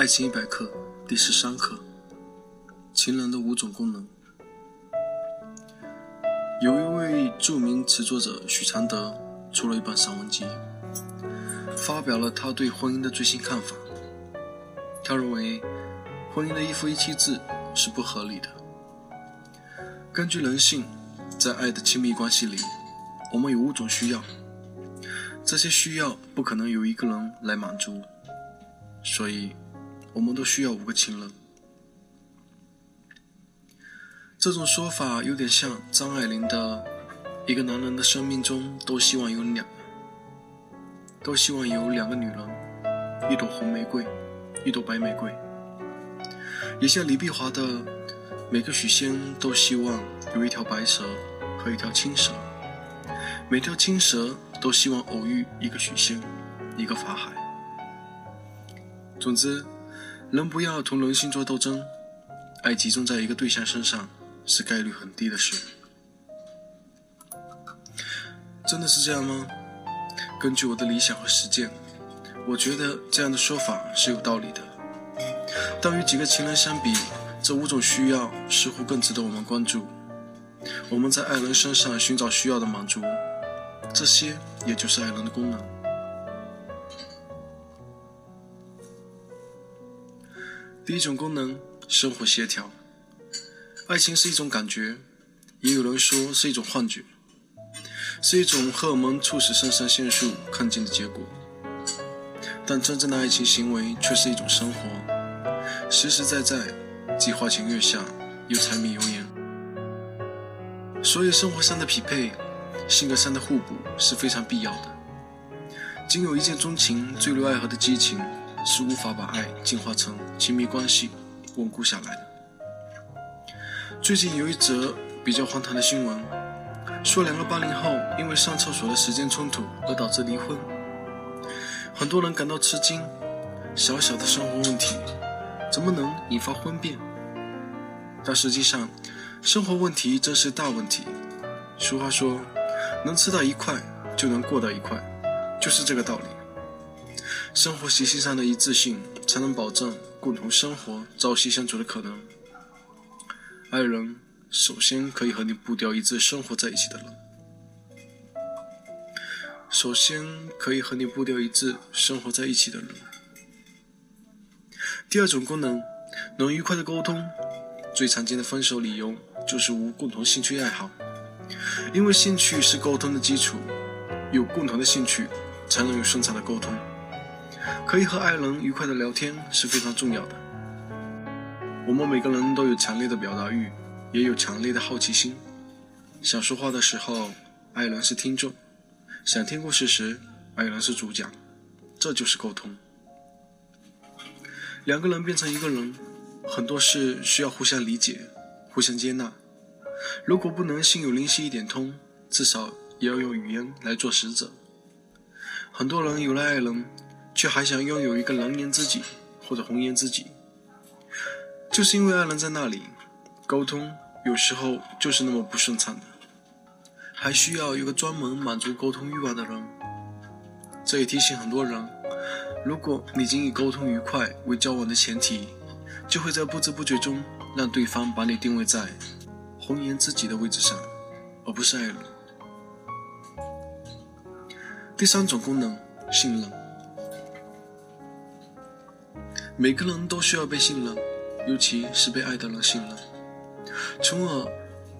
爱情一百课第十三课：情人的五种功能。有一位著名词作者许常德出了一本散文集，发表了他对婚姻的最新看法。他认为，婚姻的一夫一妻制是不合理的。根据人性，在爱的亲密关系里，我们有五种需要，这些需要不可能由一个人来满足，所以，我们都需要五个情人。这种说法有点像张爱玲的“一个男人的生命中都希望有两，都希望有两个女人，一朵红玫瑰，一朵白玫瑰”，也像李碧华的“每个许仙都希望有一条白蛇和一条青蛇，每条青蛇都希望偶遇一个许仙，一个法海”。总之，人不要同人性做斗争，爱集中在一个对象身上。是概率很低的事，真的是这样吗？根据我的理想和实践，我觉得这样的说法是有道理的。但与几个情人相比，这五种需要似乎更值得我们关注。我们在爱人身上寻找需要的满足，这些也就是爱人的功能。第一种功能，生活协调。爱情是一种感觉，也有人说是一种幻觉，是一种荷尔蒙促使肾上腺素亢进的结果。但真正的爱情行为却是一种生活，实实在在，既花前月下，又柴米油盐。所以生活上的匹配，性格上的互补是非常必要的。仅有一见钟情、坠入爱河的激情，是无法把爱进化成亲密关系，稳固下来的。最近有一则比较荒唐的新闻，说两个八零后因为上厕所的时间冲突而导致离婚。很多人感到吃惊，小小的生活问题怎么能引发婚变？但实际上，生活问题正是大问题。俗话说，能吃到一块就能过到一块，就是这个道理。生活习性上的一致性，才能保证共同生活、朝夕相处的可能。爱人首先可以和你步调一致生活在一起的人，首先可以和你步调一致生活在一起的人。第二种功能，能愉快的沟通。最常见的分手理由就是无共同兴趣爱好，因为兴趣是沟通的基础，有共同的兴趣才能有顺畅的沟通。可以和爱人愉快的聊天是非常重要的。我们每个人都有强烈的表达欲，也有强烈的好奇心。想说话的时候，爱人是听众；想听故事时，爱人是主讲。这就是沟通。两个人变成一个人，很多事需要互相理解、互相接纳。如果不能心有灵犀一点通，至少也要用语言来做使者。很多人有了爱人，却还想拥有一个蓝颜知己或者红颜知己。就是因为爱人在那里，沟通有时候就是那么不顺畅的，还需要有个专门满足沟通欲望的人。这也提醒很多人，如果你仅以沟通愉快为交往的前提，就会在不知不觉中让对方把你定位在红颜知己的位置上，而不是爱人。第三种功能，信任。每个人都需要被信任。尤其是被爱的人信任，从而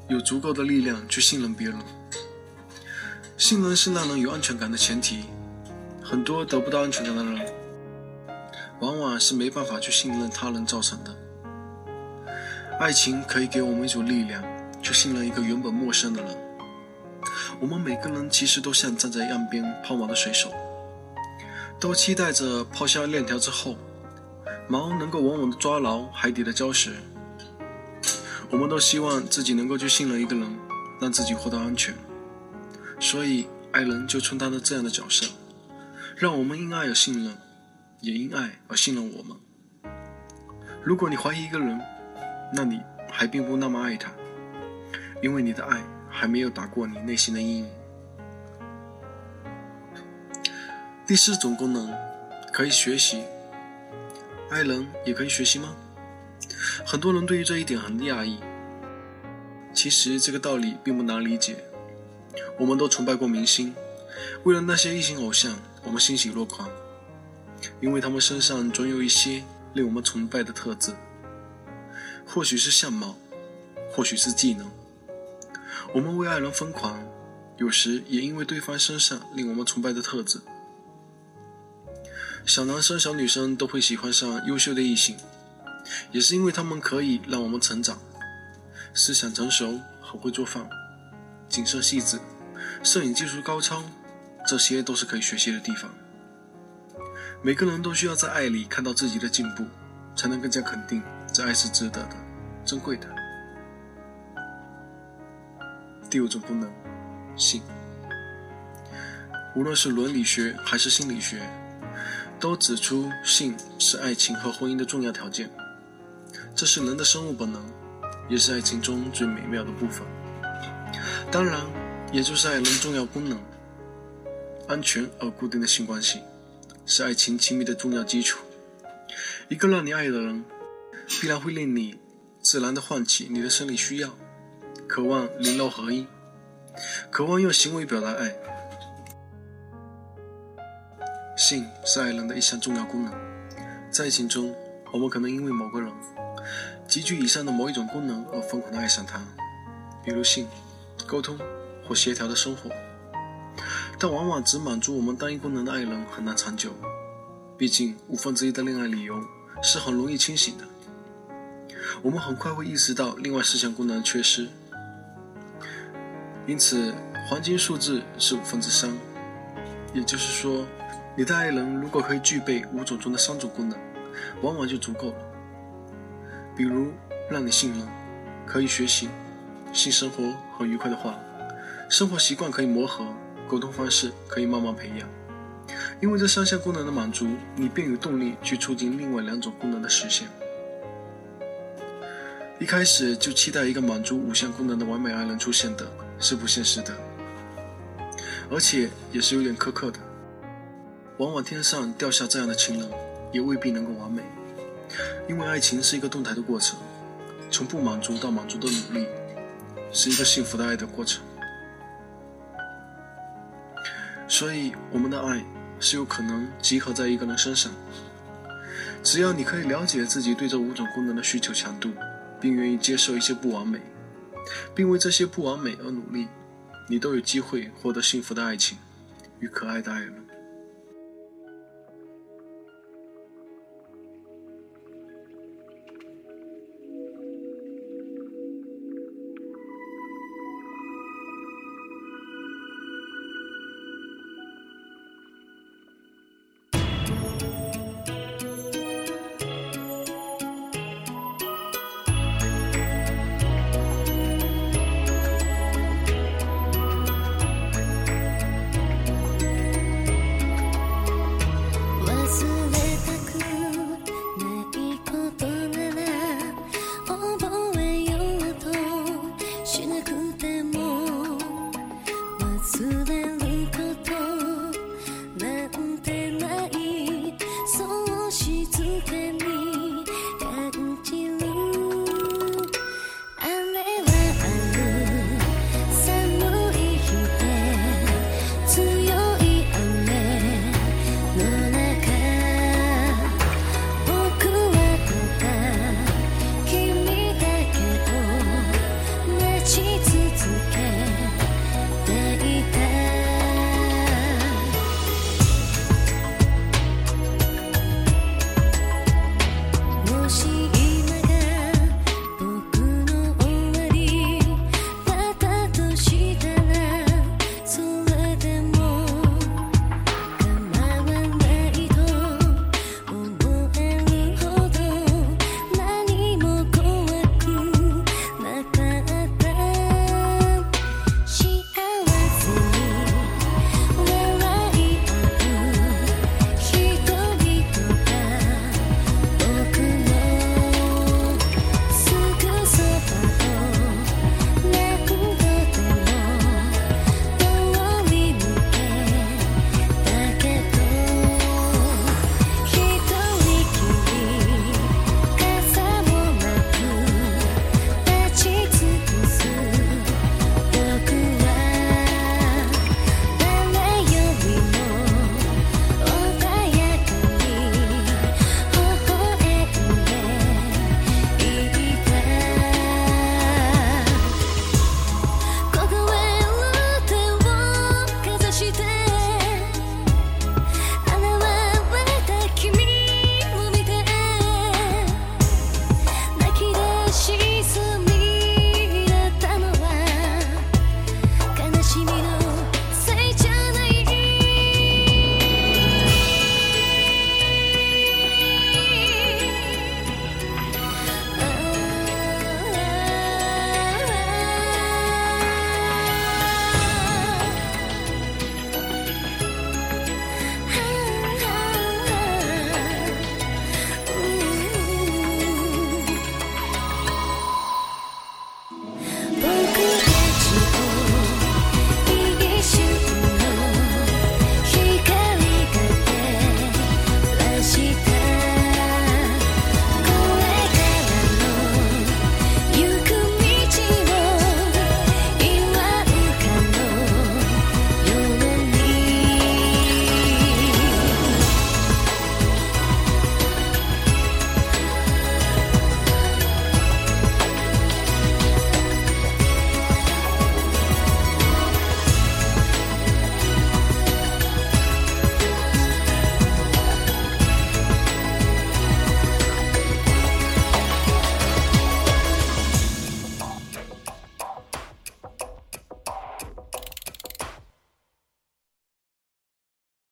有足够的力量去信任别人。信任是让人有安全感的前提。很多得不到安全感的人，往往是没办法去信任他人造成的。爱情可以给我们一种力量，去信任一个原本陌生的人。我们每个人其实都像站在岸边抛锚的水手，都期待着抛下链条之后。锚能够稳稳地抓牢海底的礁石。我们都希望自己能够去信任一个人，让自己获得安全。所以，爱人就充当了这样的角色，让我们因爱而信任，也因爱而信任我们。如果你怀疑一个人，那你还并不那么爱他，因为你的爱还没有打过你内心的阴影。第四种功能，可以学习。爱人也可以学习吗？很多人对于这一点很讶异。其实这个道理并不难理解。我们都崇拜过明星，为了那些异性偶像，我们欣喜若狂，因为他们身上总有一些令我们崇拜的特质。或许是相貌，或许是技能。我们为爱人疯狂，有时也因为对方身上令我们崇拜的特质。小男生、小女生都会喜欢上优秀的异性，也是因为他们可以让我们成长。思想成熟，很会做饭，谨慎细致，摄影技术高超，这些都是可以学习的地方。每个人都需要在爱里看到自己的进步，才能更加肯定这爱是值得的、珍贵的。第五种功能，性。无论是伦理学还是心理学，都指出性是爱情和婚姻的重要条件。这是人的生物本能，也是爱情中最美妙的部分。当然，也就是爱人重要功能。安全而固定的性关系，是爱情亲密的重要基础。一个让你爱的人，必然会令你自然地唤起你的生理需要。渴望灵肉合一，渴望用行为表达爱。性是爱人的一项重要功能。在爱情中，我们可能因为某个人极具以上的某一种功能而疯狂的爱上他，比如性、沟通或协调的生活。但往往只满足我们单一功能的爱人很难长久，毕竟五分之一的恋爱理由是很容易清醒的。我们很快会意识到另外四项功能的缺失。因此，黄金数字是五分之三，也就是说，你的爱人如果可以具备五种中的三种功能，往往就足够了。比如，让你信任，可以学习，性生活很愉快的话，生活习惯可以磨合，沟通方式可以慢慢培养。因为这三项功能的满足，你便有动力去促进另外两种功能的实现。一开始就期待一个满足五项功能的完美爱人出现的。是不现实的，而且也是有点苛刻的。往往天上掉下这样的情人，也未必能够完美，因为爱情是一个动态的过程，从不满足到满足的努力，是一个幸福的爱的过程。所以，我们的爱是有可能集合在一个人身上。只要你可以了解自己对这五种功能的需求强度，并愿意接受一些不完美。并为这些不完美而努力，你都有机会获得幸福的爱情与可爱的爱人。